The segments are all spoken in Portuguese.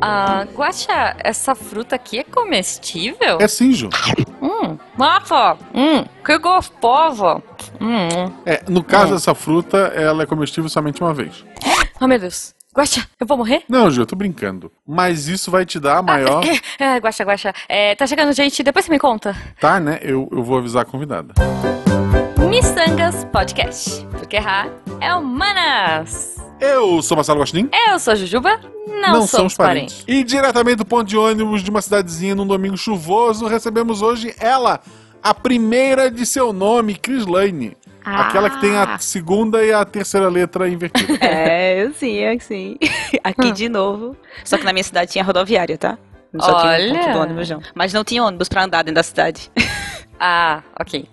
Ah, Guaxa, essa fruta aqui é comestível? É sim, Ju. Hum, nossa, hum, que gostosa. Hum. É, no caso dessa fruta, ela é comestível somente uma vez. Oh, meu Deus. Guaxa, eu vou morrer? Não, Ju, eu tô brincando. Mas isso vai te dar a maior. É, Guaxa, Guaxa, é, tá chegando gente, depois você me conta. Tá, né? Eu, eu vou avisar a convidada. Missangas Podcast, porque errar é humanas. Eu sou Marcelo Gostin. Eu sou a Jujuba, não, somos parentes. E diretamente do ponto de ônibus de uma cidadezinha num domingo chuvoso, recebemos hoje ela, a primeira de seu nome, Chris Lane. Ah. Aquela que tem a segunda e a terceira letra invertida. É, eu sim, eu sim. Aqui de novo. Só que na minha cidade tinha rodoviária, tá? Não só tinha um ponto Olha. do ônibus, não. Mas não tinha ônibus pra andar dentro da cidade. Ah, ok.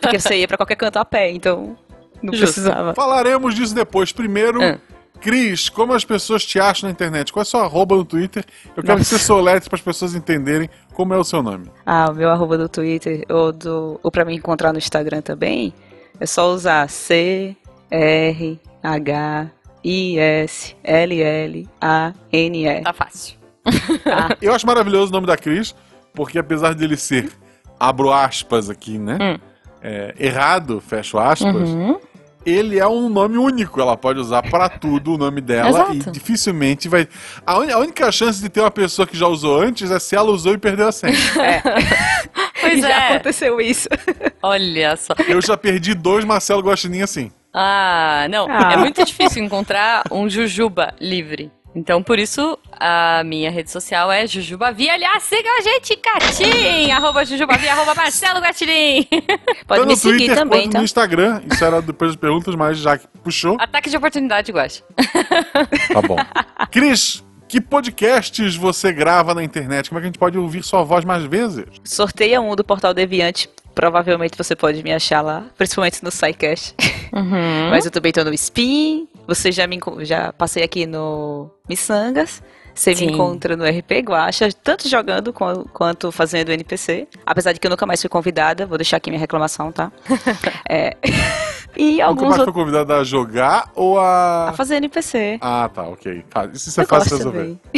Porque você ia pra qualquer canto a pé, então não Justo. precisava. Falaremos disso depois. Primeiro, Ah. Cris, como as pessoas te acham na internet? Qual é a sua arroba no Twitter? Eu quero que Nossa. você soletre para as pessoas entenderem como é o seu nome. Ah, o meu arroba do Twitter ou, do, ou pra me encontrar no Instagram também, é só usar C, R, H, I, S, L, L, A, N, E. Tá fácil. Tá? Eu acho maravilhoso o nome da Cris, porque apesar dele ser, abro aspas aqui, né? Hum. é, errado, fecho aspas, Uhum. Ele é um nome único. Ela pode usar pra tudo o nome dela Exato. e dificilmente vai. A, uni- a única chance de ter uma pessoa que já usou antes é se ela usou e perdeu a senha. Pois Já é. aconteceu isso. Olha só. Eu já perdi dois Marcelo Guaxinim assim. Ah, não. Ah. É muito difícil encontrar um Jujuba livre. Então, por isso, a minha rede social é Jujubavi. Aliás, siga a gente, Catim! Arroba Jujubavi, arroba Marcelo Gatirim. Pode Tanto me no seguir Twitter também, quanto tá? no Instagram. Isso era depois das perguntas, mas já que puxou, Ataque de oportunidade, Guaxa. tá bom. Cris, que podcasts você grava na internet? Como é que a gente pode ouvir sua voz mais vezes? Sorteia um do Portal Deviante. Provavelmente você pode me achar lá, principalmente no SciCast. Uhum. Mas eu também tô no Spin. Você já me já passei aqui no Missangas. Você Sim. me encontra no RP Guacha, tanto jogando quan- quanto fazendo NPC. Apesar de que eu nunca mais fui convidada, vou deixar aqui minha reclamação, tá? É. E Nunca alguns mais foi outros. convidado a jogar ou a. A fazer NPC. Ah, tá, ok. Tá, Isso é Eu fácil resolver.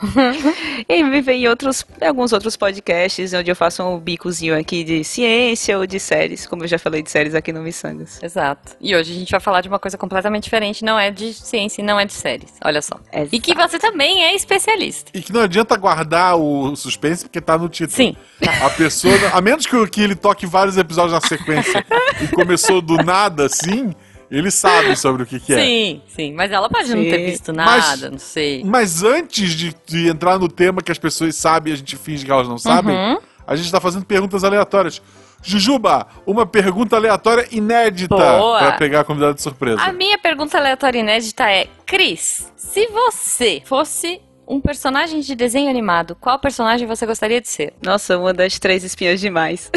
e me vem outros, alguns outros podcasts onde eu faço um bicozinho aqui de ciência ou de séries, como eu já falei de séries aqui no Missangas. Exato. E hoje a gente vai falar de uma coisa completamente diferente. Não é de ciência e não é de séries. Olha só. E que você também é especialista. E que não adianta guardar o suspense porque tá no título. Sim. A pessoa, a menos que, que ele toque vários episódios na sequência e começou do nada assim, ele sabe sobre o que, que é. Sim, sim. Mas ela pode não Sim. ter visto Mas- nada, não sei. Mas antes de, de entrar no tema que as pessoas sabem e a gente finge que elas não sabem, Uhum. a gente tá fazendo perguntas aleatórias. Jujuba, uma pergunta aleatória inédita Boa. pra pegar a convidada de surpresa. A minha pergunta aleatória inédita é: Cris, se você fosse um personagem de desenho animado, qual personagem você gostaria de ser? Nossa, uma das três espiãs demais.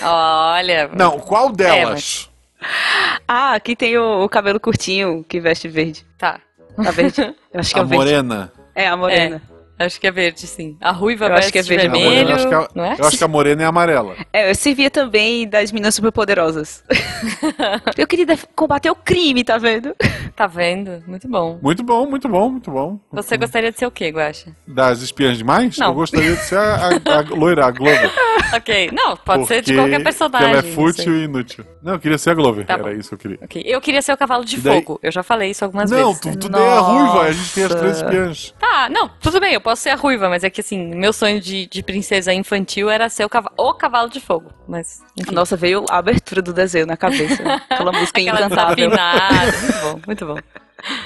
Olha. Não, qual delas? ah, aqui tem o, o cabelo curtinho que veste verde. Tá. Tá verde? Eu acho que é a o verde. morena. É, a morena. Acho que é verde, sim. A ruiva Eu acho que é verde. Vermelho. eu acho que a- Não é? Eu acho que a morena é amarela. É, eu servia também das meninas superpoderosas. eu queria combater o crime, tá vendo? Tá vendo? Muito bom. Muito bom, muito bom, muito bom. Você gostaria de ser o quê, Guaxa? Das espiãs demais? Não. Eu gostaria de ser a, a, a loira, a Glover. ok. Não, pode ser de porque qualquer personagem. Ela é não fútil sei. e inútil. Não, eu queria ser a Glover. Tá Era bom. isso que eu queria. Ok. Eu queria ser o cavalo de daí- fogo. Eu já falei isso algumas não, vezes. tu, tu daí é a ruiva, a gente tem as três espiãs. Tá, não, tudo bem, eu posso ser a ruiva, mas é que assim, meu sonho de, de princesa infantil era ser o cavalo, o cavalo de fogo. Mas, enfim. Nossa, veio a abertura do desenho na cabeça. Aquela música Aquela encantável. Muito bom, muito bom.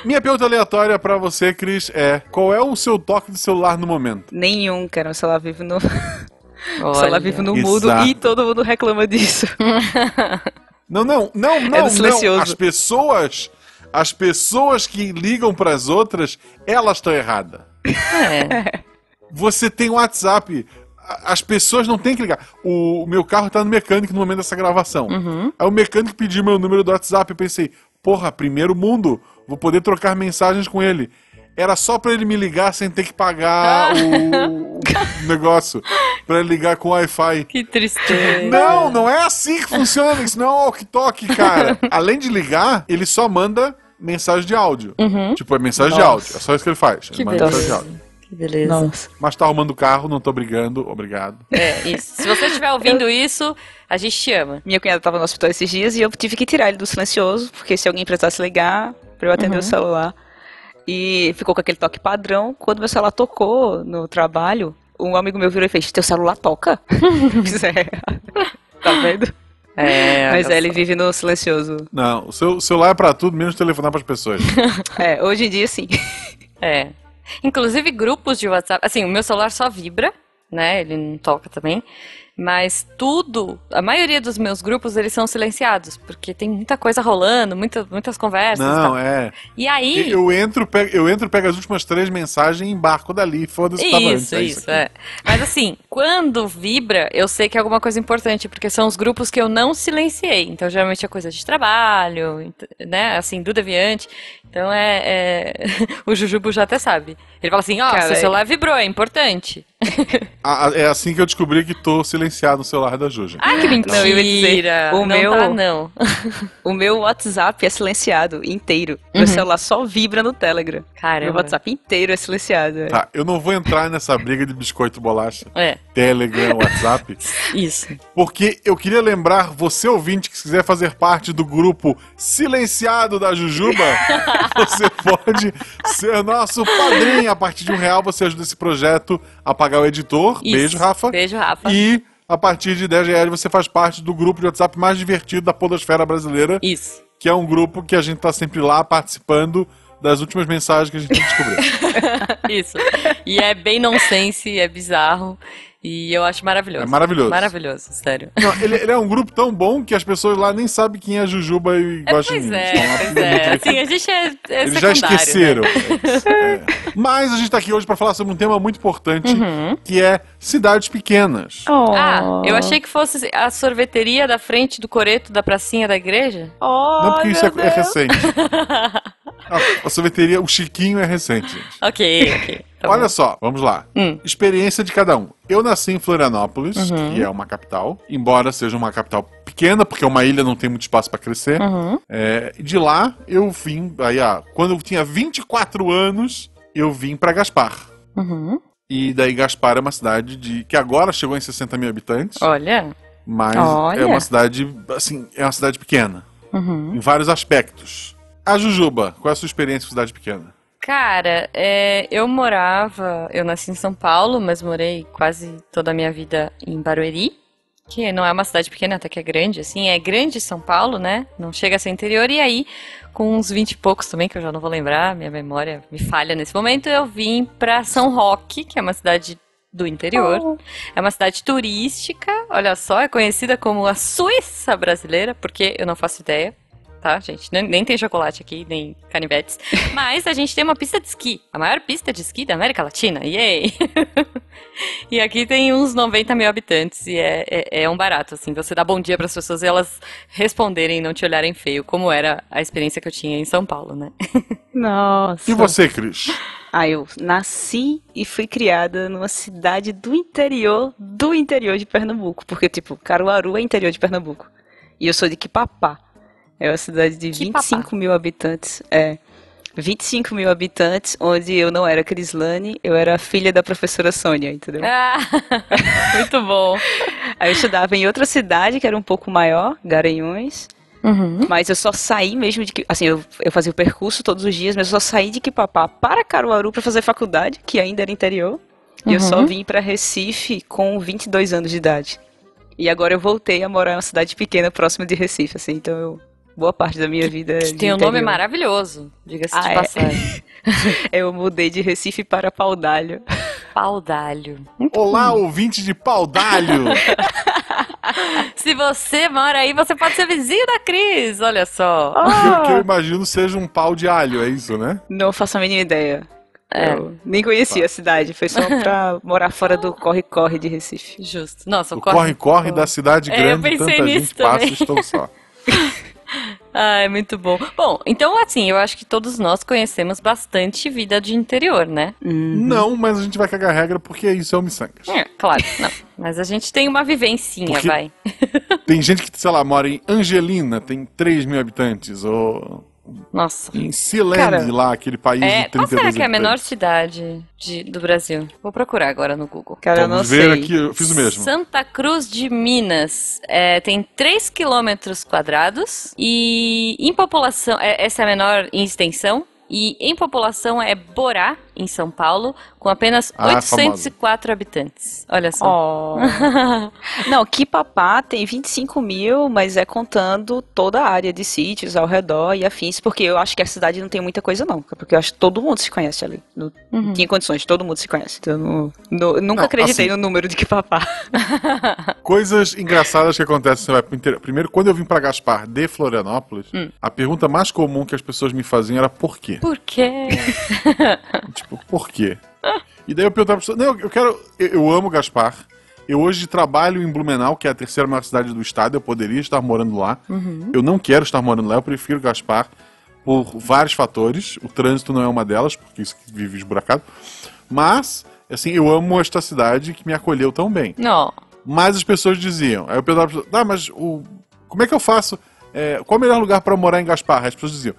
Minha pergunta aleatória pra você, Cris, é: qual é o seu toque de celular no momento? Nenhum, cara. O celular vive no, o Olha. celular vive no mudo Exato. e todo mundo reclama disso. Não, não, não, não, É não. silencioso. As pessoas, as pessoas que ligam pras outras, elas estão erradas. É. Você tem WhatsApp. As pessoas não têm que ligar. O meu carro tá no mecânico no momento dessa gravação. Uhum. Aí o mecânico pediu meu número do WhatsApp. Eu pensei, porra, primeiro mundo, vou poder trocar mensagens com ele. Era só pra ele me ligar sem ter que pagar o, o negócio. Pra ele ligar com Wi-Fi. Que tristeza. Não, não é assim que funciona. Isso não é um walkie-talkie, cara. Além de ligar, ele só manda mensagem de áudio. Uhum. Tipo, é mensagem de Nossa. áudio. É só isso que ele faz. Que Ele manda mensagem de áudio. Que beleza. Nossa. Mas tá arrumando o carro, não tô brigando. Obrigado. É, isso. Se você estiver ouvindo isso, a gente te ama. Minha cunhada tava no hospital esses dias e eu tive que tirar ele do silencioso, porque se alguém precisasse ligar, pra eu atender Uhum. o celular. E ficou com aquele toque padrão. Quando meu celular tocou no trabalho, um amigo meu virou e fez: Teu celular toca? Pois é. tá vendo? É, Mas é, ele vive no silencioso. Não, o seu celular é pra tudo, menos telefonar pras pessoas. É, hoje em dia sim. É. Inclusive grupos de WhatsApp. Assim, o meu celular só vibra, né? Ele não toca também. Mas tudo, a maioria dos meus grupos, eles são silenciados, porque tem muita coisa rolando, muita, muitas conversas. e Não, tal. é. E aí. Eu entro, pego, eu entro, pego as últimas três mensagens e embarco dali. Foda-se, tava antes. Isso, é isso, aqui. é. Mas assim, quando vibra, eu sei que é alguma coisa importante, porque são os grupos que eu não silenciei. Então, geralmente é coisa de trabalho, né? Assim, do Deviante. Então é. é- o Jujubo já até sabe. Ele fala assim: ó, Cara, seu é- celular vibrou, é importante. Ah, é assim que eu descobri que tô silenciado no celular da Juja. Ah, que mentira! Não, eu ia dizer, o não meu- tá, não. O meu WhatsApp é silenciado inteiro. Meu celular só vibra no Telegram. Meu. WhatsApp inteiro é silenciado. é. Tá, eu não vou entrar nessa briga de biscoito e bolacha, É, Telegram, WhatsApp, isso. porque eu queria lembrar você ouvinte que se quiser fazer parte do grupo silenciado da Jujuba, você pode ser nosso padrinho. A partir de um real você ajuda esse projeto a pagar o editor. Isso. Beijo, Rafa. Beijo, Rafa. E a partir de 10 reais você faz parte do grupo de WhatsApp mais divertido da podosfera brasileira, Isso. que é um grupo que a gente tá sempre lá participando das últimas mensagens que a gente descobrir. Isso. E é bem nonsense, é bizarro. E eu acho maravilhoso. É maravilhoso. Maravilhoso, sério. Não, ele, ele é um grupo tão bom que as pessoas lá nem sabem quem é a Jujuba e É, gostam pois de mim. é, pois é. Assim, divertidos. a gente é, é Eles já secundário, esqueceram. né? É. Mas a gente tá aqui hoje pra falar sobre um tema muito importante, Uhum. que é cidades pequenas. Ah, eu achei que fosse a sorveteria da frente do coreto da pracinha da igreja. Não porque isso é, é recente. A, a sorveteria, o Chiquinho é recente. gente. Ok, ok. Tá Olha bom. só, vamos lá. Hum. Experiência de cada um. Eu nasci em Florianópolis, Uhum. que é uma capital, embora seja uma capital pequena, porque uma ilha não tem muito espaço pra crescer. Uhum. É, de lá eu vim, aí, ah, quando eu tinha 24 anos, eu vim pra Gaspar. Uhum. E daí Gaspar é uma cidade de que agora chegou em 60 mil habitantes, Olha. mas Olha. é uma cidade, assim, é uma cidade pequena, Uhum. em vários aspectos. A Jujuba, qual é a sua experiência com cidade pequena? Cara, é, eu morava, eu nasci em São Paulo, mas morei quase toda a minha vida em Barueri, que não é uma cidade pequena, até que é grande, assim, é grande São Paulo, né? Não chega a ser interior, e aí, com uns 20 e poucos também, que eu já não vou lembrar, minha memória me falha nesse momento, eu vim pra São Roque, que é uma cidade do interior. É uma cidade turística, olha só, é conhecida como a Suíça brasileira, porque eu não faço ideia, tá, gente? Nem, nem tem chocolate aqui, nem canivetes. Mas a gente tem uma pista de esqui, a maior pista de esqui da América Latina, yay! e aqui tem uns 90 mil habitantes e é, é, é um barato, assim, você dá bom dia para as pessoas e elas responderem e não te olharem feio, como era a experiência que eu tinha em São Paulo, né? Nossa. E você, Cris? Ah, eu nasci e fui criada numa cidade do interior do interior de Pernambuco. Porque, tipo, Caruaru é interior de Pernambuco. E eu sou de Quipapá. É uma cidade de Quipapá. 25 mil habitantes. É. 25 mil habitantes, onde eu não era Crislane, eu era filha da professora Sônia, entendeu? Ah, muito bom. Aí eu estudava em outra cidade, que era um pouco maior, Garanhuns. Uhum. Mas eu só saí mesmo de que. Assim, eu, eu fazia o percurso todos os dias, mas eu só saí de Quipapá para Caruaru para fazer faculdade, que ainda era interior. E eu só Uhum. vim para Recife com 22 anos de idade. E agora eu voltei a morar em uma cidade pequena próxima de Recife, assim, então eu. Boa parte da minha vida. é de Tem um nome maravilhoso, diga-se de Ah, é? passagem. Eu mudei de Recife para Paudalho. Paudalho. Olá, ouvinte de Paudalho! Se você mora aí, você pode ser vizinho da Cris, olha só. O que eu imagino seja um pau de alho, é isso, né? Não faço a mínima ideia. É. Eu nem conhecia a cidade, foi só pra morar fora do corre-corre de Recife. Justo. Nossa, O corre-corre da cidade É, eu grande, pensei tanta nisso gente passa, também. estou só. Ah, é muito bom. Bom, então assim, eu acho que todos nós conhecemos bastante vida de interior, né? Não, mas a gente vai cagar regra porque isso é o miçangas. É, claro, não. Mas a gente tem uma vivencinha, Porque- vai. Tem gente que, sei lá, mora em Angelina, tem 3 mil habitantes, ou Nossa. Em Sealand, Cara, lá, aquele país É, de qual 32 será que é a menor cidade de- do Brasil? Vou procurar agora no Google. Cara, eu não Vamos ver sei. aqui, eu fiz o mesmo. Santa Cruz de Minas é, tem 3 quilômetros quadrados e em população, é, essa é a menor em extensão, e em população é Borá, em São Paulo, com apenas Ah, 804 habitantes. Olha só. Ó. Não, Kipapá tem 25 mil, mas é contando toda a área de sítios ao redor e afins, porque eu acho que a cidade não tem muita coisa, não. Porque eu acho que todo mundo se conhece ali. Não Uhum. tinha condições, todo mundo se conhece. Então, não- não- nunca Não, acreditei assim- no número de Kipapá. Coisas engraçadas que acontecem. Você vai pro interior. Primeiro, quando eu vim pra Gaspar de Florianópolis, Hum. a pergunta mais comum que as pessoas me faziam era por quê? Por quê? Tipo, por quê? E daí eu perguntava pra pessoa, não, eu quero. Eu, eu amo Gaspar. Eu hoje trabalho em Blumenau, que é a terceira maior cidade do estado. Eu poderia estar morando lá. Eu não quero estar morando lá, eu prefiro Gaspar por vários fatores. O trânsito não é uma delas, porque isso vive esburacado. Mas, assim, eu amo esta cidade que me acolheu tão bem. Não. Mas as pessoas diziam. Aí eu perguntava pra pessoa, ah, mas o, como é que eu faço? É, qual é o melhor lugar pra morar em Gaspar? As pessoas diziam,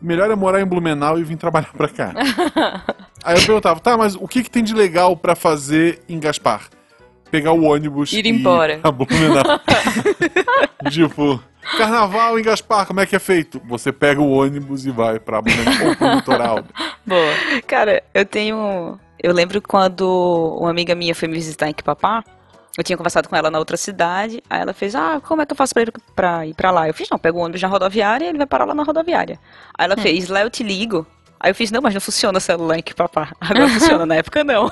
melhor é morar em Blumenau e vir trabalhar pra cá. Aí eu perguntava, tá, mas o que, que tem de legal pra fazer em Gaspar? Pegar o ônibus Ir e embora. Blumenau. tipo, carnaval em Gaspar, como é que é feito? Você pega o ônibus e vai pra Blumenau ou pro litoral. Boa. Cara, eu tenho. Eu lembro quando uma amiga minha foi me visitar em Quipapá. Eu tinha conversado com ela na outra cidade. Aí ela fez: Ah, como é que eu faço pra ir pra, ir pra lá? Eu fiz: Não, pego o ônibus na rodoviária e ele vai parar lá na rodoviária. Aí ela fez: Lá eu te ligo. Aí eu fiz: Não, mas não funciona o celular em Quipapá. Agora funciona, na época não.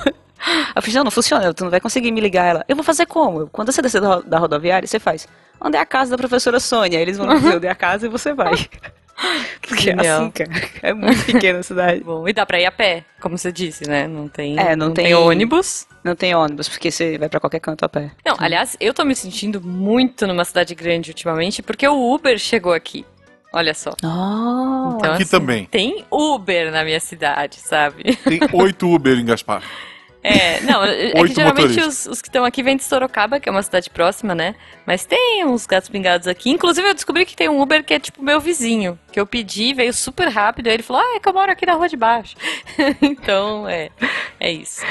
Eu fiz: Não, não funciona, tu não vai conseguir me ligar. Ela: Eu vou fazer como? Quando você descer da, ro- da rodoviária, você faz: Onde é a casa da professora Sônia? Eles vão dizer onde é a casa e você vai. Porque é assim, cara. É muito pequena a cidade. Bom, e dá pra ir a pé, como você disse, né? Não tem, É, não tem- ônibus. Não tem ônibus, porque você vai pra qualquer canto a pé. Não, aliás, eu tô me sentindo muito numa cidade grande ultimamente, porque o Uber chegou aqui. Olha só. Oh, Então, Aqui assim, também. Tem Uber na minha cidade, sabe? Tem oito Uber em Gaspar. É, não, é que Oito geralmente os, os que estão aqui vêm de Sorocaba, que é uma cidade próxima, né? Mas tem uns gatos pingados aqui. Inclusive, eu descobri que tem um Uber que é tipo meu vizinho, que eu pedi, veio super rápido, aí ele falou, ah, é que eu moro aqui na rua de baixo. então, é, é isso.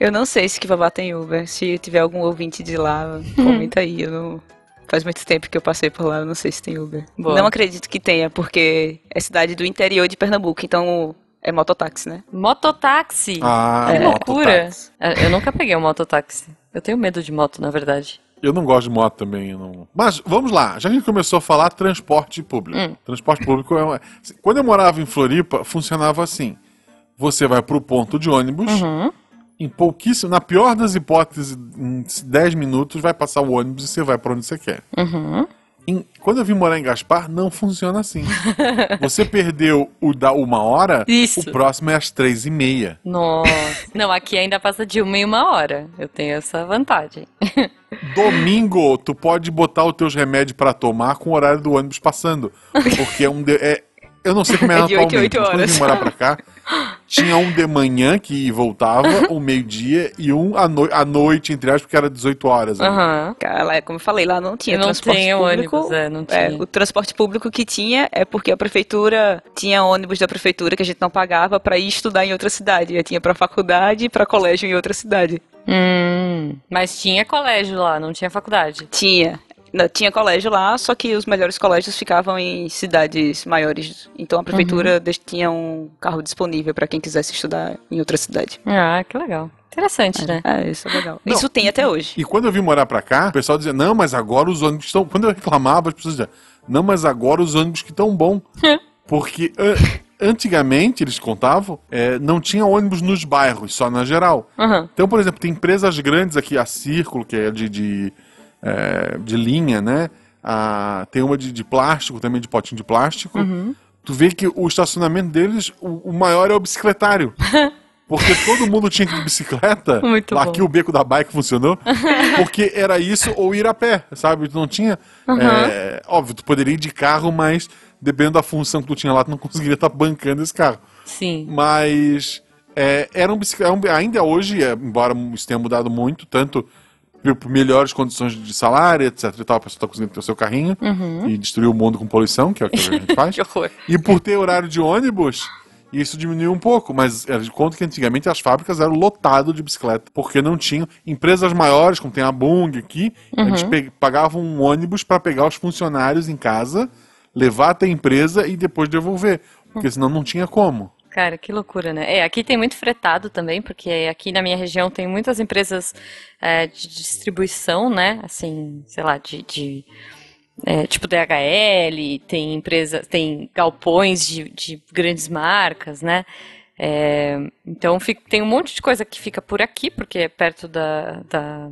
eu não sei se Kivabá tem Uber. Se tiver algum ouvinte de lá, comenta aí. Eu não... Faz muito tempo que eu passei por lá, eu não sei se tem Uber. Boa. Não acredito que tenha, porque é cidade do interior de Pernambuco, então é mototáxi, né? Mototáxi. Ah, mototáxi. loucura. É, Eu nunca peguei um mototáxi. Eu tenho medo de moto, na verdade. Eu não gosto de moto também. eu Não... Mas vamos lá, já que a gente começou a falar transporte público. Hum. Transporte público é uma... Quando eu morava em Floripa, funcionava assim. Você vai pro ponto de ônibus, Uhum. Em pouquíssimo, na pior das hipóteses, em 10 minutos vai passar o ônibus e você vai pra onde você quer. Uhum. Em- quando eu vim morar em Gaspar, não funciona assim. você perdeu o da uma hora, Isso. o próximo é às três e meia. Nossa. Não, aqui ainda passa de uma em uma hora. Eu tenho essa vantagem. Domingo, tu pode botar os teus remédios pra tomar com o horário do ônibus passando. Porque é um. De, é, eu não sei como é, É atualmente, oito mas quando eu vim horas. morar pra cá, tinha um de manhã que voltava, um meio-dia, e um à, noi à noite, entre aspas, porque era 18 horas. né? Aham. Cara, como eu falei, lá não tinha Eu não transporte tenho público. ônibus, é, não É, tinha. o transporte público que tinha é porque a prefeitura tinha ônibus da prefeitura que a gente não pagava pra ir estudar em outra cidade. Eu tinha pra faculdade e pra colégio em outra cidade. Hum, mas tinha colégio lá, não tinha faculdade. Tinha. Tinha colégio lá, só que os melhores colégios ficavam em cidades maiores. Então a prefeitura Uhum. tinha um carro disponível pra quem quisesse estudar em outra cidade. Ah, que legal. Interessante, né? É, isso é legal. Não, isso tem até hoje. E quando eu vim morar pra cá, o pessoal dizia, não, mas agora os ônibus estão. Quando eu reclamava, as pessoas diziam, não, mas agora os ônibus que estão bom. Porque an- antigamente, eles contavam, é, não tinha ônibus nos bairros, só na geral. Aham. Então, por exemplo, tem empresas grandes aqui, a Círculo, que é de, de, é, de linha, né? A- tem uma de, de plástico, também de potinho de plástico. Tu vê que o estacionamento deles, o, o maior é o bicicletário. Porque todo mundo tinha que ir de bicicleta. Muito lá bom. o beco da bike funcionou. Porque era isso ou ir a pé, sabe? Tu não tinha. é, óbvio, tu poderia ir de carro, mas dependendo da função que tu tinha lá, tu não conseguiria estar bancando esse carro. Sim. Mas é, era um bicicleta, ainda hoje, é, embora isso tenha mudado muito, tanto melhores condições de salário, etc e tal, a pessoa tá conseguindo ter o seu carrinho Uhum. e destruir o mundo com poluição, que é o que a gente faz. Que horror. E por ter horário de ônibus, isso diminuiu um pouco, mas era de conta que antigamente as fábricas eram lotadas de bicicleta, porque não tinham. Empresas maiores, como tem a Bung aqui, eles pe- pagavam um ônibus para pegar os funcionários em casa, levar até a empresa e depois devolver, porque senão não tinha como. Cara, que loucura, né? É, aqui tem muito fretado também, porque aqui na minha região tem muitas empresas é, de distribuição, né? Assim, sei lá, de, de, é, tipo DHL, tem empresas, tem galpões de, de grandes marcas, né? É, então fica- tem um monte de coisa que fica por aqui, porque é perto da, da-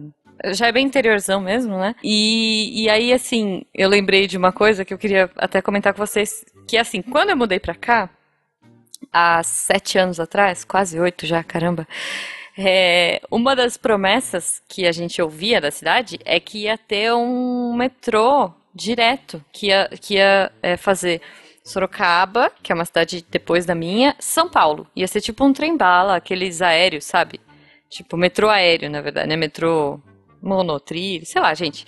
já é bem interiorzão mesmo, né? E, e aí, assim, eu lembrei de uma coisa que eu queria até comentar com vocês, que assim, quando eu mudei pra cá, há sete anos atrás, quase oito já, caramba. é, uma das promessas que a gente ouvia da cidade é que ia ter um metrô direto, que ia, que ia é, fazer Sorocaba, que é uma cidade depois da minha, São Paulo. Ia ser tipo um trem-bala, aqueles aéreos, sabe? Tipo, metrô aéreo, na verdade, né? Metrô monotrilho, sei lá, gente.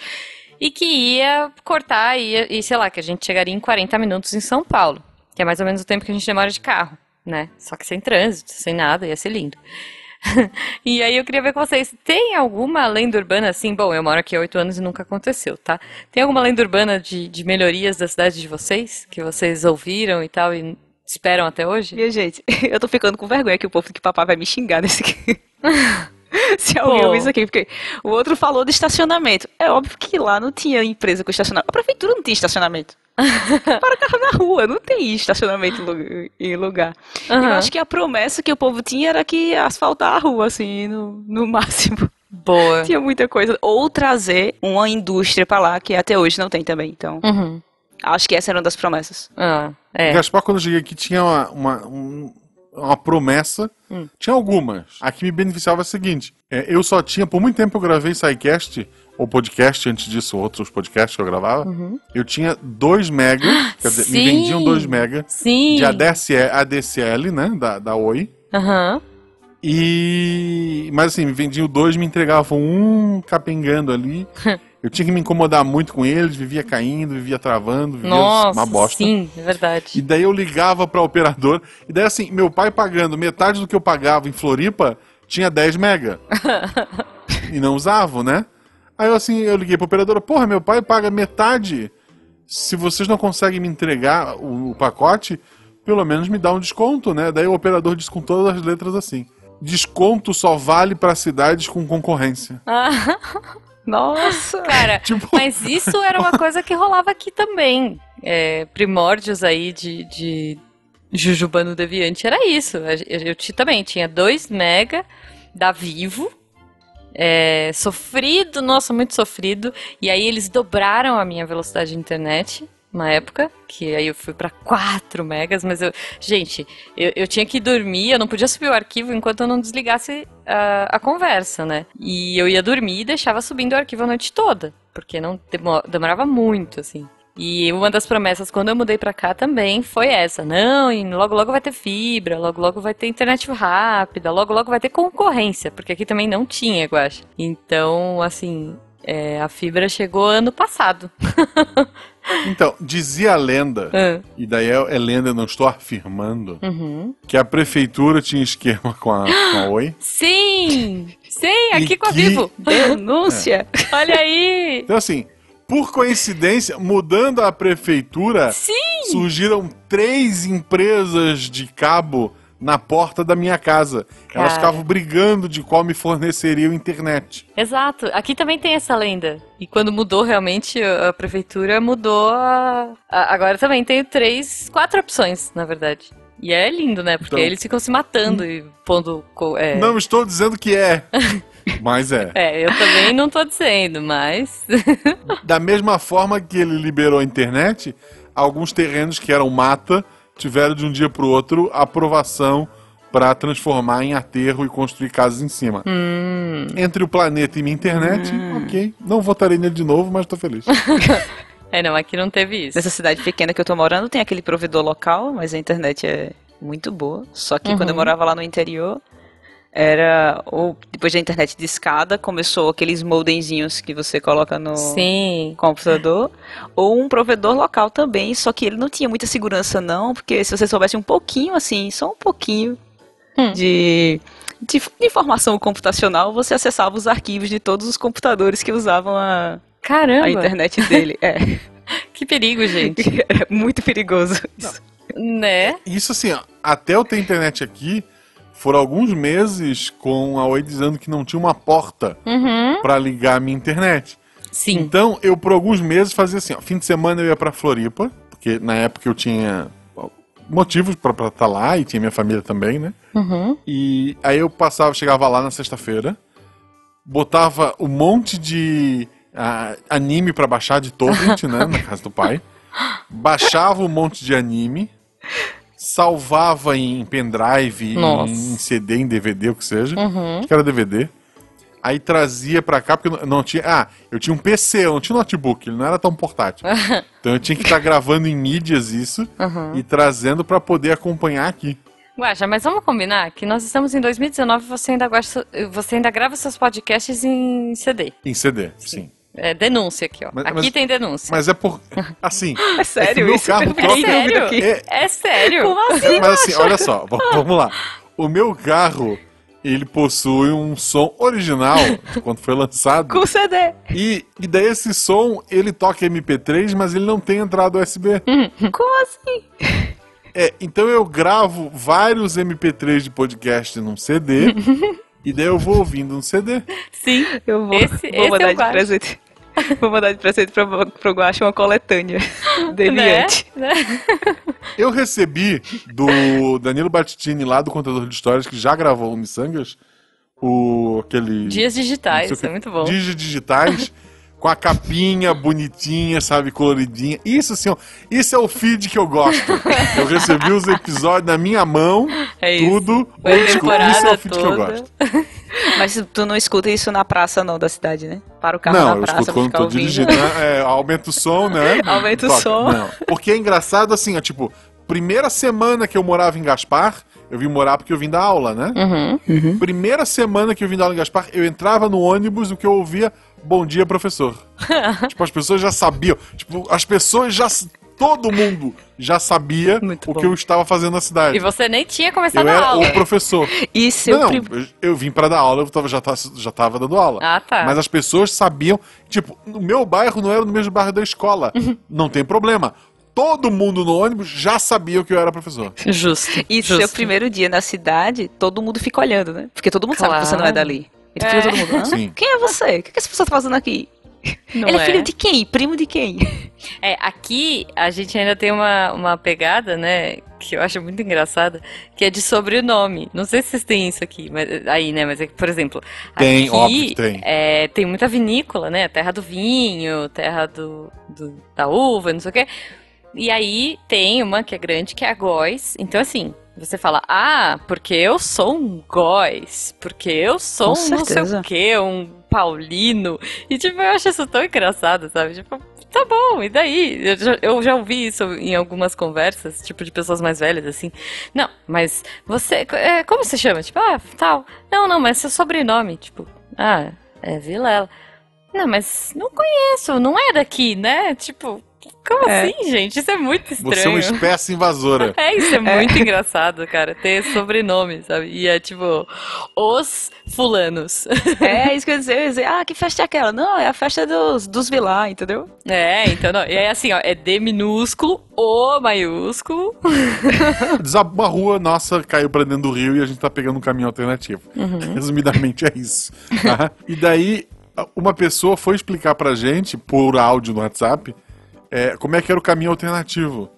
E que ia cortar ia, e, sei lá, que a gente chegaria em 40 minutos em São Paulo. Que é mais ou menos o tempo que a gente demora de carro, né? Só que sem trânsito, sem nada, ia ser lindo. e aí eu queria ver com vocês, tem alguma lenda urbana assim? Bom, eu moro aqui há oito anos e nunca aconteceu, tá? Tem alguma lenda urbana de, de melhorias da cidade de vocês? Que vocês ouviram e tal e esperam até hoje? Minha gente, eu tô ficando com vergonha que o povo que papai vai me xingar nesse aqui. Se alguém Pô. ouvir isso aqui, porque o outro falou de estacionamento. É óbvio que lá não tinha empresa com estacionamento. A prefeitura não tinha estacionamento. Para carro na rua, não tem estacionamento em lu- em lugar. Eu Aham. acho que a promessa que o povo tinha era que ia asfaltar a rua, assim, no, no máximo. Boa. Tinha muita coisa. Ou trazer uma indústria pra lá, que até hoje não tem também. Então, Uhum. acho que essa era uma das promessas. Ah, é. Gaspar, quando eu cheguei aqui, tinha uma, uma, um- uma promessa. Tinha algumas. A que me beneficiava é a seguinte: é, eu só tinha, por muito tempo eu gravei SciCast, ou podcast, antes disso, outros podcasts que eu gravava. Eu tinha 2 mega, quer dizer, me Sim. vendiam 2 mega Sim. de ADSL, ADSL, né? Da, da Oi. Aham. E. Mas assim, me vendiam dois, me entregavam um capengando ali. Eu tinha que me incomodar muito com eles, vivia caindo, vivia travando, vivia Nossa, uma bosta. sim, é E verdade. daí eu ligava pra operador, e daí assim, meu pai pagando metade do que eu pagava em Floripa, tinha 10 mega. e não usavam, né? Aí eu assim, eu liguei pra operadora, porra, meu pai paga metade. Se vocês não conseguem me entregar o, o pacote, pelo menos me dá um desconto, né? Daí o operador disse com todas as letras assim: desconto só vale pra cidades com concorrência. Nossa! Cara, Tipo- mas isso era uma coisa que rolava aqui também. É, primórdios aí de, de Jujubano Deviante era isso. Eu, eu também tinha 2 mega da Vivo. é, sofrido, nossa, muito sofrido. E aí eles dobraram a minha velocidade de internet. Uma época, que aí eu fui pra 4 megas, mas eu. Gente, eu, eu tinha que dormir, eu não podia subir o arquivo enquanto eu não desligasse a, a conversa, né? E eu ia dormir e deixava subindo o arquivo a noite toda, porque não demo- demorava muito, assim. E uma das promessas quando eu mudei pra cá também foi essa. Não, logo logo vai ter fibra, logo logo vai ter internet rápida, logo logo vai ter concorrência, porque aqui também não tinha, eu acho. Então, assim, é, a fibra chegou ano passado. Então, dizia a lenda, Ah, e daí é, é lenda, eu não estou afirmando, uhum. que a prefeitura tinha esquema com a, com a Oi. Sim! Sim, aqui E com a que- Vivo! Denúncia! Olha aí! Então, assim, por coincidência, mudando a prefeitura, Sim! surgiram três empresas de cabo na porta da minha casa. Elas Cara. ficavam brigando de qual me forneceria internet. Exato, aqui também tem essa lenda. E quando mudou realmente a prefeitura, mudou a... a- Agora também tem três, quatro opções, na verdade. E é lindo, né? Porque Então- eles ficam se matando e pondo. É, Não estou dizendo que é, mas é. é, eu também não tô dizendo, mas. Da mesma forma que ele liberou a internet, alguns terrenos que eram mata tiveram de um dia para o outro aprovação para transformar em aterro e construir casas em cima. hum. Entre o planeta e minha internet, ok. Não votarei nele de novo, mas tô feliz. É, não, aqui não teve isso. Nessa cidade pequena que eu tô morando, tem aquele provedor local, mas a internet é muito boa. Só que quando eu Uhum. morava lá no interior, era ou depois da internet de escada começou aqueles modemzinhos que você coloca no Sim. computador ou um provedor local também só que ele não tinha muita segurança não porque se você soubesse um pouquinho assim só um pouquinho Hum. de, de de informação computacional você acessava os arquivos de todos os computadores que usavam a, Caramba. a internet dele é Que perigo, gente. era muito perigoso isso. né? Isso assim, ó, até eu ter internet aqui, foram alguns meses com a Oi dizendo que não tinha uma porta Uhum. pra ligar a minha internet. Sim. Então, eu por alguns meses fazia assim, ó, fim de semana eu ia pra Floripa, porque na época eu tinha motivos pra estar lá e tinha minha família também, né? Uhum. E aí eu passava, chegava lá na sexta-feira, botava um monte de ah, anime pra baixar de torrent, né, na casa do pai. Baixava um monte de anime, salvava em pendrive, Nossa. em CD, em DVD, o que seja. Uhum. Acho que era DVD. Aí trazia pra cá, porque não, tinha. Ah, eu tinha um PC, eu não tinha notebook, ele não era tão portátil. então eu tinha que estar gravando em mídias isso Uhum. e trazendo pra poder acompanhar aqui. Guaxa, mas vamos combinar que nós estamos em 2019 e você ainda, gosta, você ainda grava seus podcasts em CD. Em CD, sim. É denúncia aqui, ó. Mas- aqui mas- tem denúncia. Mas é por. Assim. É sério meu isso? carro próprio- dúvida Sério? aqui. É, É sério? Como assim? mas assim, olha só, vamos lá. O meu carro, ele possui um som original de quando foi lançado. Com CD. E, e daí esse som, ele toca MP3, mas ele não tem entrada USB. Como assim? É, então eu gravo vários MP3 de podcast num CD. e daí eu vou ouvindo no CD. Sim. Eu vou, Esse- vou esse mandar é o de presente. Vou mandar de presente pra, pro Guaxa uma coletânea deviante. Né? Eu recebi do Danilo Battistini, lá do Contador de Histórias, que já gravou o Missangas, o aquele. Dias digitais, sei o que- é muito bom. Dias digitais, com a capinha bonitinha, sabe, coloridinha. Isso ó, isso é o feed que eu gosto. Eu recebi os episódios na minha mão, É isso. tudo. Foi Isso é o feed que eu toda. gosto. Mas tu não escuta isso na praça não da cidade, né? Para o carro Não, na eu praça escuto pra quando ficar tô ouvindo. dirigindo. né? É, aumenta o som, né? Aumenta o som. Não. Porque é engraçado assim, ó, tipo, primeira semana que eu morava em Gaspar, eu vim morar porque eu vim da aula, né? Uhum. Primeira semana que eu vim da aula em Gaspar, eu entrava no ônibus, o que eu ouvia, bom dia, professor. tipo, as pessoas já sabiam. Tipo, as pessoas já. Todo mundo já sabia o que eu estava fazendo na cidade. E você nem tinha começado eu a era aula. o professor. E seu não, prim- eu, eu vim pra dar aula, eu tava, já, tava, já tava dando aula. Ah, tá. Mas as pessoas sabiam, tipo, o meu bairro não era no mesmo bairro da escola. Uhum. Não tem problema. Todo mundo no ônibus já sabia que eu era professor. Justo. E justo. seu primeiro dia na cidade, todo mundo fica olhando, né? Porque todo mundo sabe que você não é Claro. dali. Então É. fica todo mundo? Sim. Quem é você? O que, que essa pessoa tá fazendo aqui? Não Ele é filho de quem? Primo de quem? É, aqui a gente ainda tem uma, uma pegada, né, que eu acho muito engraçada, que é de sobrenome. Não sei se vocês têm isso aqui, mas, aí, né, mas, é que, por exemplo, Tem, aqui óbvio tem. É, tem muita vinícola, né, terra do vinho, terra do, do- da uva, não sei o quê. E aí tem uma que é grande, que é a Góis. Então, assim, você fala, ah, porque eu sou um Góis, porque eu sou Com um não sei certeza. o quê, um paulino. E, tipo, eu acho isso tão engraçado, sabe? Tipo, tá bom, e daí? Eu já, eu já ouvi isso em algumas conversas, tipo, de pessoas mais velhas, assim. Não, mas você, é, como você chama? Tipo, ah, tal. Não, não, mas seu sobrenome, tipo, ah, é Vilela. Não, mas não conheço, não é daqui, né? Tipo, como É. assim, gente? Isso é muito Você é uma estranho. espécie invasora. É, isso é muito engraçado, cara. Ter sobrenome, sabe? E é tipo, os fulanos. É, isso que eu ia dizer, eu ia dizer, ah, que festa é aquela? Não, é a festa dos, dos Vilar, entendeu? É, então não. E é assim, ó, é D minúsculo, O maiúsculo. Desab- Uma rua nossa caiu pra dentro do rio e a gente tá pegando um caminho alternativo. Resumidamente é isso. tá? E daí, uma pessoa foi explicar pra gente, por áudio no WhatsApp, é, como é que era o caminho alternativo.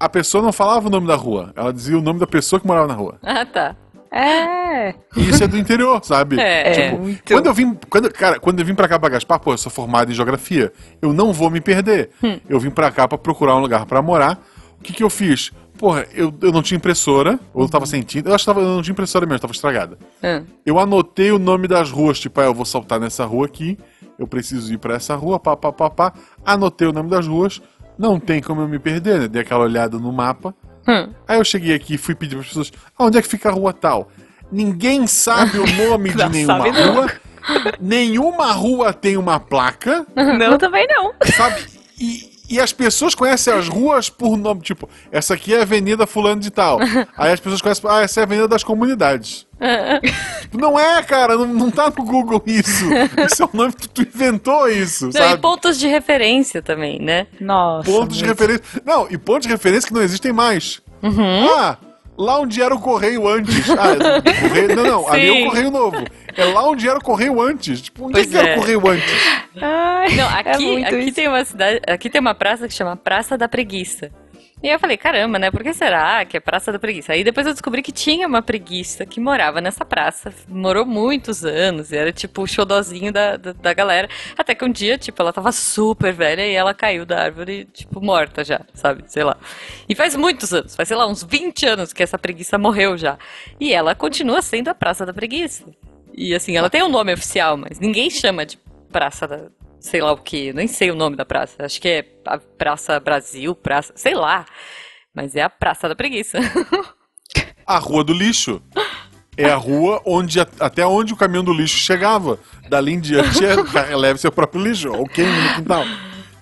A pessoa não falava o nome da rua, ela dizia o nome da pessoa que morava na rua. Ah, tá. É. E isso é do interior, sabe? É, Tipo, muito. quando eu vim, quando, cara, quando eu vim pra cá pra Gaspar, pô, eu sou formado em geografia. Eu não vou me perder. Hum. Eu vim pra cá pra procurar um lugar pra morar. O que que eu fiz? Porra, eu, eu não tinha impressora, ou eu tava sem tinta. Eu acho que tava, eu não tinha impressora mesmo, tava estragada. Ah, Eu anotei o nome das ruas, tipo, ah, eu vou saltar nessa rua aqui, eu preciso ir pra essa rua, pá, pá, pá, pá. Anotei o nome das ruas, não tem como eu me perder, né? Dei aquela olhada no mapa. hum. Aí eu cheguei aqui e fui pedir para as pessoas, ah, onde é que fica a rua tal? Ninguém sabe o nome de nenhuma rua. Nenhuma rua tem uma placa, Não, também não. sabe? E, e as pessoas conhecem as ruas por nome, tipo, essa aqui é a Avenida Fulano de Tal. Aí as pessoas conhecem, ah, essa é a Avenida das Comunidades. Tipo, não é, cara, não, não tá no Google isso. Isso é o nome que tu inventou isso, Não, sabe? e pontos de referência também, né? Nossa. Pontos de muito. referência. Não, e pontos de referência que não existem mais. Uhum. Ah, lá onde era o correio antes. Ah, o correio, não, não, ali é Sim. o correio novo. É lá onde era o correio antes. Tipo, onde é Pois era é. o correio antes? Ai, Não, é aqui, muito aqui isso. tem uma cidade, aqui tem uma praça que chama Praça da Preguiça. E aí eu falei, caramba, né? Por que será que é Praça da Preguiça? Aí depois eu descobri que tinha uma preguiça que morava nessa praça. Morou muitos anos. E era tipo o xodozinho da, da, da galera. Até que um dia, tipo, ela tava super velha e ela caiu da árvore, tipo, morta já, sabe? Sei lá. E faz muitos anos, faz, sei lá, uns 20 anos que essa preguiça morreu já. E ela continua sendo a Praça da Preguiça. E assim, ela tem um nome oficial, mas ninguém chama de Praça da. Sei lá o que, nem sei o nome da praça. Acho que é Praça Brasil, Praça. Sei lá. Mas é a Praça da Preguiça. A Rua do Lixo. É a rua onde até onde o caminhão do lixo chegava. Dali em diante é, leve seu próprio lixo, ou queime no quintal.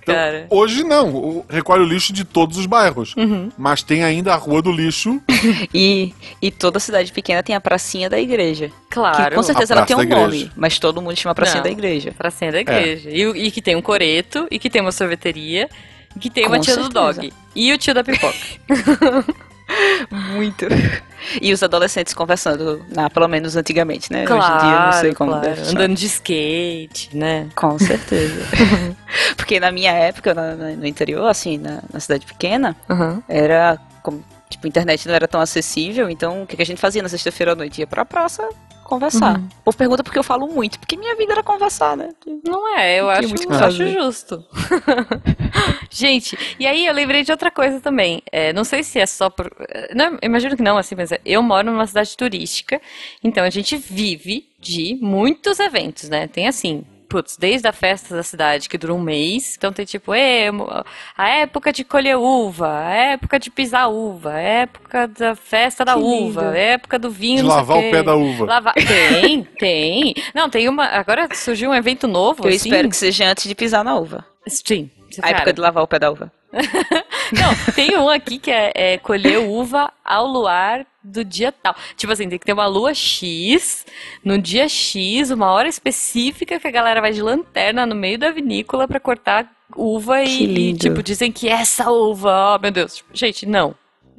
Então, Cara. hoje não, recolhe o lixo de todos os bairros. Uhum. Mas tem ainda a Rua do Lixo. E, e toda cidade pequena tem a pracinha da igreja. Claro. Que com certeza ela tem um nome, mas todo mundo chama pracinha Não. da igreja. Pracinha da igreja. E, o- e que tem um coreto, e que tem uma sorveteria, e que tem uma Com tia do certeza. dog. E o tio da pipoca. Muito. E os adolescentes conversando, na, pelo menos antigamente, né? claro, Hoje em dia não sei como claro. deve. Andando de skate, né? Com certeza. Porque na minha época, na- no interior, assim, na, na cidade pequena, Uhum. era como, tipo, a internet não era tão acessível, então o que, que a gente fazia na sexta-feira à noite? Ia pra praça conversar. Uhum. O povo pergunta porque eu falo muito, porque minha vida era conversar, né? Não é, eu acho, muito eu acho justo. Gente, e aí eu lembrei de outra coisa também. É, não sei se é só por. Não, imagino que não, assim, mas é, eu moro numa cidade turística, então a gente vive de muitos eventos, né? Tem assim. Putz, desde a festa da cidade, que dura um mês. Então tem tipo, é, a época de colher uva, a época de pisar uva, a época da festa da Que uva, lindo. a época do vinho, De lavar o pé da uva. Lavar... Tem, tem. Não, tem uma. Agora surgiu um evento novo. Eu assim. espero que seja antes de pisar na uva. Sim. A cara. época de lavar o pé da uva. Não, tem um aqui que é, é colher uva ao luar do dia tal. Tipo assim, tem que ter uma lua X, no dia X, uma hora específica que a galera vai de lanterna no meio da vinícola pra cortar uva e, e, tipo, dizem que essa uva, oh meu Deus. Tipo, Gente, não.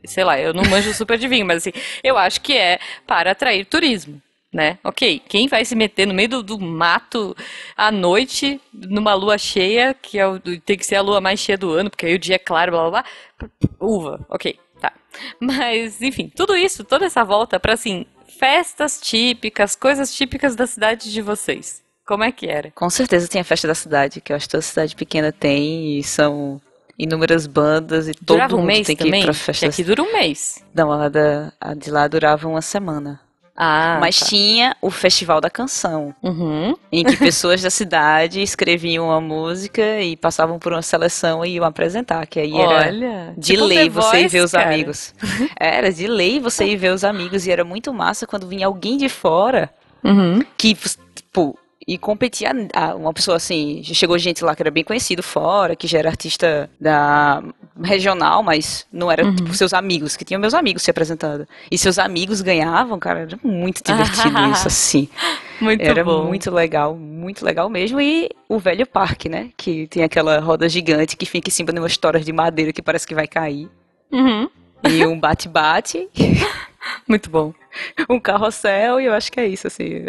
Sei lá, eu não manjo super de vinho, mas assim, eu acho que é para atrair turismo. Né? Ok, quem vai se meter no meio do, do mato à noite, numa lua cheia, que é o- tem que ser a lua mais cheia do ano, porque aí o dia é claro, blá blá blá. Uva, ok, tá. Mas, enfim, tudo isso, toda essa volta pra assim, festas típicas, coisas típicas da cidade de vocês. Como é que era? Com certeza tem a festa da cidade, que eu acho que toda cidade pequena tem, e são inúmeras bandas, e todo Durava um mundo mês tem que também? ir pra Que festa da aqui dura um mês. Não, a, da, a de lá durava uma semana. Ah, Mas tá. tinha o Festival da Canção, Uhum. em que pessoas da cidade escreviam uma música e passavam por uma seleção e iam apresentar, que aí era Olha, de tipo lei você ir ver os cara. amigos. Era de lei você ir ver os amigos e era muito massa quando vinha alguém de fora Uhum. que, tipo, e competia uma pessoa assim, chegou gente lá que era bem conhecido fora, que já era artista da regional, mas não era Uhum. tipo seus amigos, que tinham meus amigos se apresentando. E seus amigos ganhavam, cara, era muito divertido isso assim. Muito Era bom. muito legal, muito legal mesmo. E o velho parque, né? Que tem aquela roda gigante que fica em cima de umas toras de madeira que parece que vai cair. Uhum. E um bate-bate, Muito bom. um carrossel, e eu acho que é isso, assim.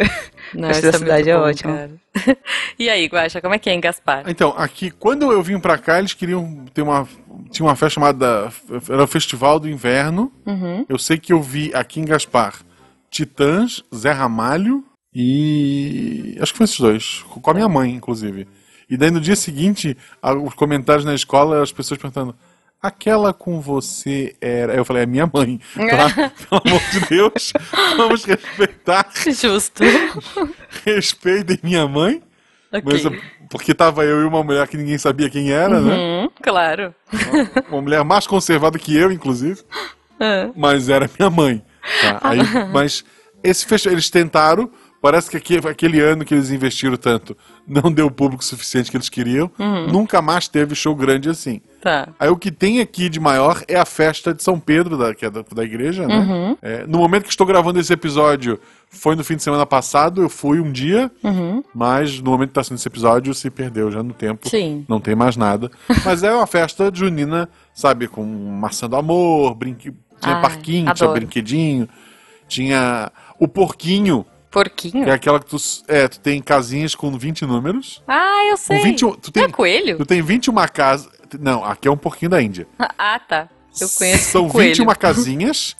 Não, muito cidade é bom, cara. E aí, Guaxa, como é que é em Gaspar? Então, aqui, quando eu vim pra cá, eles queriam ter uma. Tinha uma festa chamada. Era o Festival do Inverno. Uhum. Eu sei que eu vi aqui em Gaspar Titãs, Zé Ramalho e. Acho que foi esses dois. Com a minha mãe, inclusive. E daí no dia seguinte, os comentários na escola, as pessoas perguntando. Aquela com você era. Eu falei, é minha mãe. Tá? Pelo amor de Deus, vamos respeitar. Justo. Respeitem minha mãe. Ok. Mas, porque tava eu e uma mulher que ninguém sabia quem era, né? Uhum, claro. Uma mulher mais conservada que eu, inclusive. Ah. Mas era minha mãe. tá? Aí, mas esse festival, eles tentaram, parece que aquele, aquele ano que eles investiram tanto não deu o público suficiente que eles queriam. Nunca mais teve show grande assim. Tá. Aí o que tem aqui de maior é a festa de São Pedro, da, que é da, da igreja, né? Uhum. É, no momento que estou gravando esse episódio, foi no fim de semana passado, eu fui um dia, Uhum. mas no momento que está sendo esse episódio, se perdeu já no tempo. Sim. Não tem mais nada. Mas é uma festa junina, sabe, com maçã do amor, brinque... tinha Ai, parquinho, tinha adoro. brinquedinho, tinha o porquinho, Porquinho? que é aquela que tu, é, tu tem casinhas com 20 números. Ah, eu sei. Com 21, tu tem, Não é coelho? tu tem 21 casas. Não, aqui é um porquinho da Índia. Ah, tá. Eu conheço São coelho. 21 casinhas,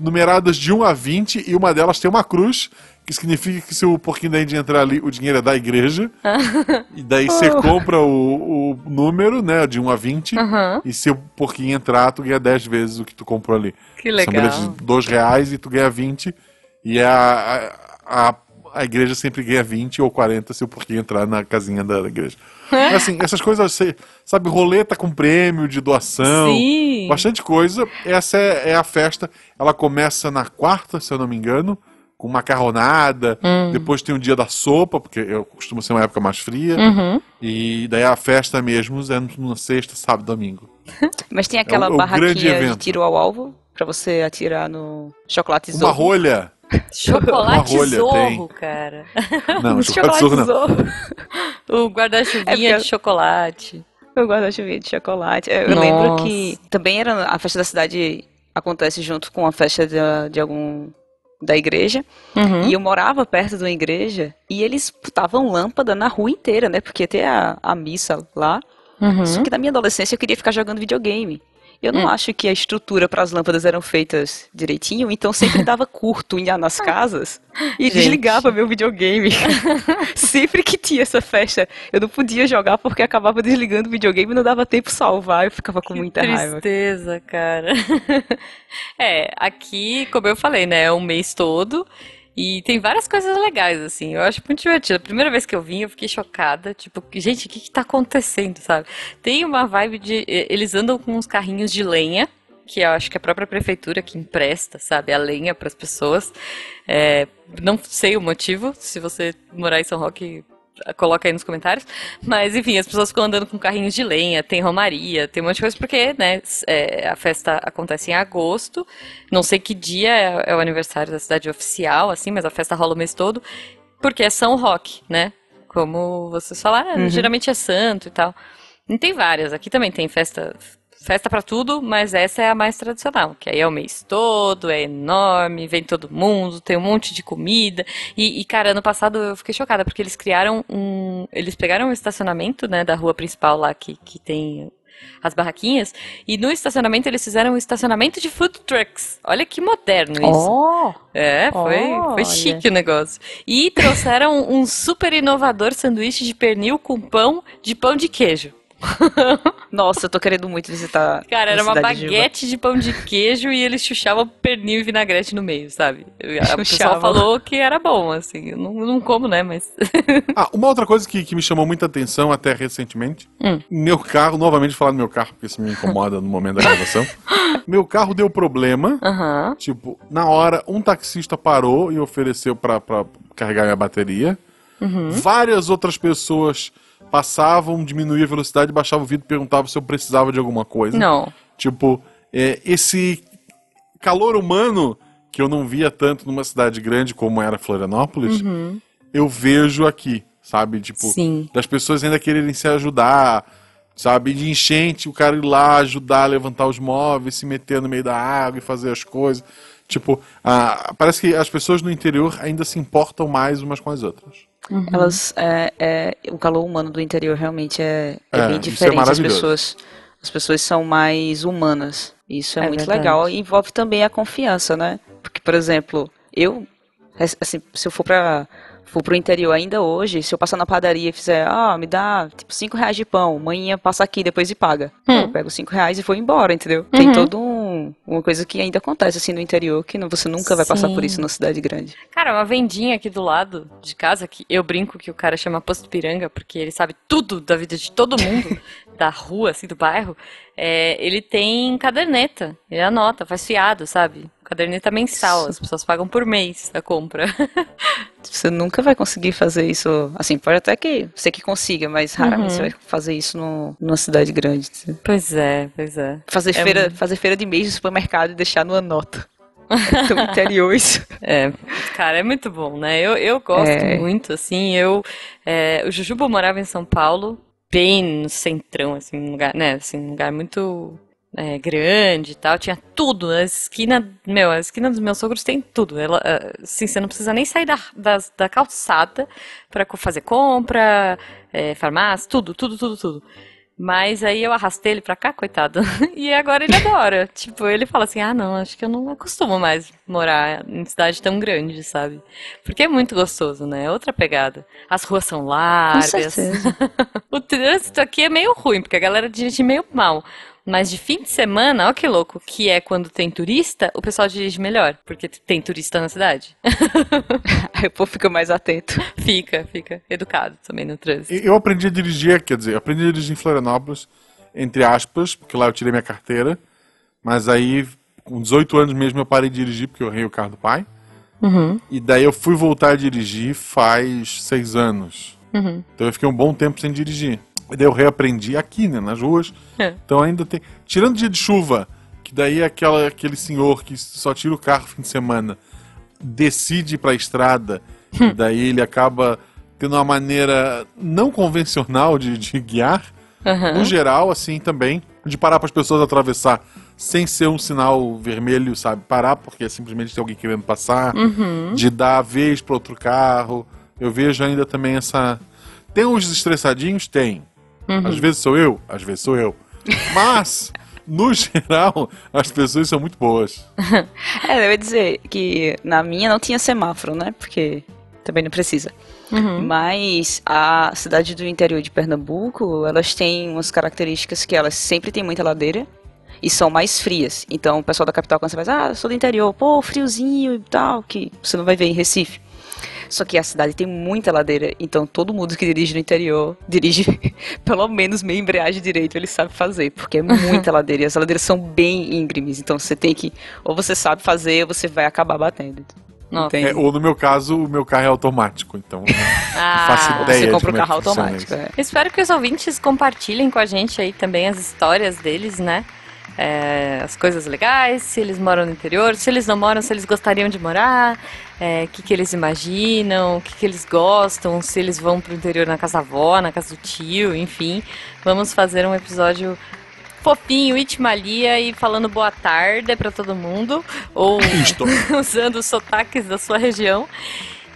numeradas de 1 a 20, e uma delas tem uma cruz, que significa que se o porquinho da Índia entrar ali, o dinheiro é da igreja. e daí você compra o, o número, né, de 1 a 20, Aham. e se o porquinho entrar, tu ganha 10 vezes o que tu comprou ali. Que São legal. bilhetes de 2 reais e tu ganha 20, e a, a, a, a igreja sempre ganha 20 ou 40 se o porquinho entrar na casinha da, da igreja. Mas, assim, essas coisas, você, sabe, roleta com prêmio de doação, Sim. bastante coisa. Essa é, é a festa. Ela começa na quarta, se eu não me engano, com macarronada. Hum. Depois tem o dia da sopa, porque eu costumo ser uma época mais fria. Uhum. E daí a festa mesmo é na sexta, sábado, domingo. Mas tem aquela É o- o barraquinha de evento. tiro ao alvo pra você atirar no chocolate Uma rolha. Chocolate zorro, cara. Não, Um chocolate zorro não. O guarda-chuvinha É porque- de chocolate. Eu gosto de chocolate. Eu Nossa. lembro que também era a festa da cidade acontece junto com a festa de, de algum da igreja. Uhum. E eu morava perto de uma igreja e eles botavam lâmpada na rua inteira, né? Porque tem a, a missa lá. Uhum. Só que na minha adolescência eu queria ficar jogando videogame. Eu não Hum. acho que a estrutura para as lâmpadas eram feitas direitinho, então sempre dava curto em- nas casas e Gente. desligava meu videogame. sempre que tinha essa festa, eu não podia jogar porque acabava desligando o videogame e não dava tempo salvar, eu ficava com muita que raiva. tristeza, cara. é, aqui, como eu falei, né, é um mês todo e tem várias coisas legais, assim. Eu acho muito divertido. A primeira vez que eu vim, eu fiquei chocada. Tipo, gente, o que que tá acontecendo, sabe? Tem uma vibe de. Eles andam com uns carrinhos de lenha. Que eu acho que a própria prefeitura que empresta, sabe, a lenha para as pessoas. É, não sei o motivo. Se você morar em São Roque, coloca aí nos comentários. Mas, enfim, as pessoas ficam andando com carrinhos de lenha, tem romaria, tem um monte de coisa, porque, né, é, a festa acontece em agosto. Não sei que dia é, é o aniversário da cidade oficial, assim, mas a festa rola o mês todo. Porque é São Roque, né? Como vocês falaram, Uhum. geralmente é santo e tal. E tem várias. Aqui também tem festa. Festa pra tudo, mas essa é a mais tradicional, que aí é o mês todo, é enorme, vem todo mundo, tem um monte de comida. E, e, cara, ano passado eu fiquei chocada, porque eles criaram um. Eles pegaram um estacionamento, né, da rua principal lá que, que tem as barraquinhas, e no estacionamento eles fizeram um estacionamento de food trucks. Olha que moderno isso. Oh, É, foi, Olha. foi chique o negócio. E trouxeram um super inovador sanduíche de pernil com pão de pão de queijo. nossa, eu tô querendo muito visitar. Cara, era uma cidade de baguete de pão de queijo e eles chuchavam pernil e vinagrete no meio, sabe? A pessoa Chuchavam. falou que era bom, assim. Eu não, não como, né? Mas. Ah, uma outra coisa que, que me chamou muita atenção até recentemente, Hum. meu carro, novamente falar do meu carro, porque isso me incomoda no momento da gravação. meu carro deu problema, Aham. tipo, na hora um taxista parou e ofereceu pra, pra carregar minha bateria. Uhum. Várias outras pessoas passavam, diminuíam a velocidade, baixavam o vidro e perguntavam se eu precisava de alguma coisa. Não. Tipo, é, esse calor humano que eu não via tanto numa cidade grande como era Florianópolis, eu vejo aqui, sabe? Tipo, Uhum. Sim. das pessoas ainda quererem se ajudar, sabe? De enchente, o cara ir lá ajudar a levantar os móveis, se meter no meio da água e fazer as coisas. Tipo, ah, parece que as pessoas no interior ainda se importam mais umas com as outras. Elas, é, é, o calor humano do interior realmente é, é É, bem isso é diferente. as maravilhoso. pessoas, as pessoas são mais humanas. Isso é, É muito verdade. legal. E envolve também a confiança, né? Porque, por exemplo, eu, assim, se eu for para for pro interior ainda hoje, se eu passar na padaria e fizer, ah, me dá tipo cinco reais de pão, manhã passa aqui depois e paga. Hum. Eu pego cinco reais e vou embora, entendeu? Tem Uhum. todo um, uma coisa que ainda acontece assim no interior que não- você nunca vai passar por Sim. isso na cidade grande. Cara, uma vendinha aqui do lado de casa, que eu brinco que o cara chama Posto Piranga, porque ele sabe tudo da vida de todo mundo, da rua, assim, do bairro. É, ele tem caderneta, ele anota, faz fiado, sabe? Caderneta mensal, as pessoas pagam por mês a compra. Você nunca vai conseguir fazer isso. Assim, pode até que você que consiga, mas raramente Uhum. você vai fazer isso no, numa cidade grande. Pois é, pois é. Fazer, É feira, muito- fazer feira de mês no supermercado e deixar numa nota. É tão interior isso. É, cara, é muito bom, né? Eu, eu gosto É. muito, assim, eu... é, o Jujuba morava em São Paulo, bem no centrão, assim, um lugar, né, assim, um lugar muito é, grande e tal, tinha tudo, a esquina, meu, a esquina dos meus sogros tem tudo, ela, é, assim, você não precisa nem sair da, da, da calçada co- fazer compra, é, farmácia, tudo, tudo, tudo, tudo. Mas aí eu arrastei ele pra cá, coitado. E agora ele adora. Tipo, ele fala assim: ah, não, acho que eu não acostumo mais morar em cidade tão grande, sabe? Porque é muito gostoso, né? É outra pegada. As ruas são Com largas. certeza. O trânsito aqui é meio ruim, porque a galera dirige meio mal. Mas de fim de semana, ó que louco, que é quando tem turista, o pessoal dirige melhor, porque tem turista na cidade. Aí o povo fica mais atento. Fica, fica educado também no trânsito. Eu aprendi a dirigir, quer dizer, aprendi a dirigir em Florianópolis, entre aspas, porque lá eu tirei minha carteira. Mas aí, com 18 anos mesmo, eu parei de dirigir porque eu errei o carro do pai. Uhum, E daí eu fui voltar a dirigir faz seis anos. uhum. Então eu fiquei um bom tempo sem dirigir. Daí eu reaprendi aqui, né, nas ruas. É. Então ainda tem. Tirando dia de chuva, que daí é aquela, aquele senhor que só tira o carro fim de semana, decide ir pra estrada, e daí ele acaba tendo uma maneira não convencional de, de guiar. Aham. No geral, assim também, de parar para as pessoas atravessar sem ser um sinal vermelho, sabe? Parar porque é simplesmente tem alguém querendo passar, Uhum. de dar a vez para outro carro. Eu vejo ainda também essa. Tem uns estressadinhos? Tem. Uhum. Às vezes sou eu, às vezes sou eu. Mas, no geral, as pessoas são muito boas. É, eu ia dizer que na minha não tinha semáforo, né? Porque também não precisa. Uhum. Mas a cidade do interior de Pernambuco, elas têm umas características que elas sempre têm muita ladeira e são mais frias. Então o pessoal da capital, quando você vai, ah, sou do interior, pô, friozinho e tal, que você não vai ver em Recife. Só que a cidade tem muita ladeira, então todo mundo que dirige no interior dirige pelo menos meia embreagem direito, ele sabe fazer, porque é muita ladeira e as ladeiras são bem íngremes, então você tem que, ou você sabe fazer, ou você vai acabar batendo. É, ou no meu caso, o meu carro é automático, então eu não Ah, faço Ou ideia você de compra o é que carro automático. é. Espero que os ouvintes compartilhem com a gente aí também as histórias deles, né? É, as coisas legais, se eles moram no interior, se eles não moram, se eles gostariam de morar, é, o que, que eles imaginam, o que, que eles gostam, se eles vão pro interior na casa da avó, na casa do tio, enfim. Vamos fazer um episódio fofinho, Itmalia e falando boa tarde pra todo mundo, ou usando os sotaques da sua região.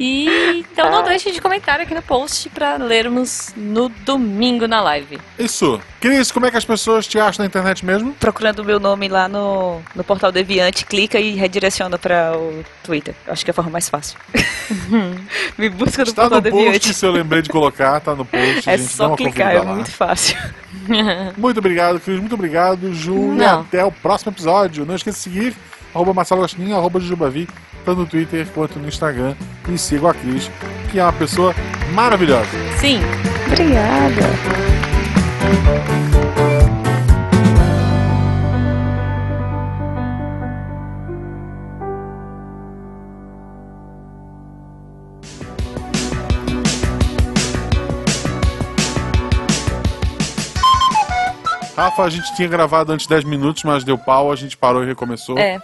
E então não deixe de comentar aqui no post pra lermos no domingo na live. Isso. Cris, como é que as pessoas te acham na internet mesmo? procurando o meu nome lá no, no portal Deviante, clica e redireciona para o Twitter. Acho que é a forma mais fácil. Me busca no Está portal no post, Deviante. se eu lembrei de colocar, tá no post. É gente, só clicar, é lá. muito fácil. Muito obrigado, Cris. Muito obrigado, Ju. E Não. até o próximo episódio. Não esqueça de seguir arroba Marcelo Agostinho, arroba Jujubavi, tanto no Twitter quanto no Instagram. E sigam a Cris, que é uma pessoa maravilhosa. Sim, Obrigada. Rafa, a gente tinha gravado antes 10 minutos, mas deu pau, a gente parou e recomeçou. é.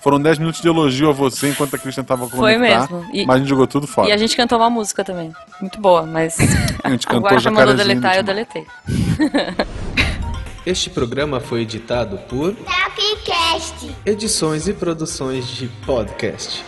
Foram 10 minutos de elogio a você enquanto a Cris tentava Foi conectar. mesmo. E- Mas a gente jogou tudo fora. E a gente cantou uma música também. Muito boa, mas A gente a cantou guarda mandou Jacarezinho deletar e eu do Timão. deletei. Este programa foi editado por Tapcast. Edições e Produções de Podcast.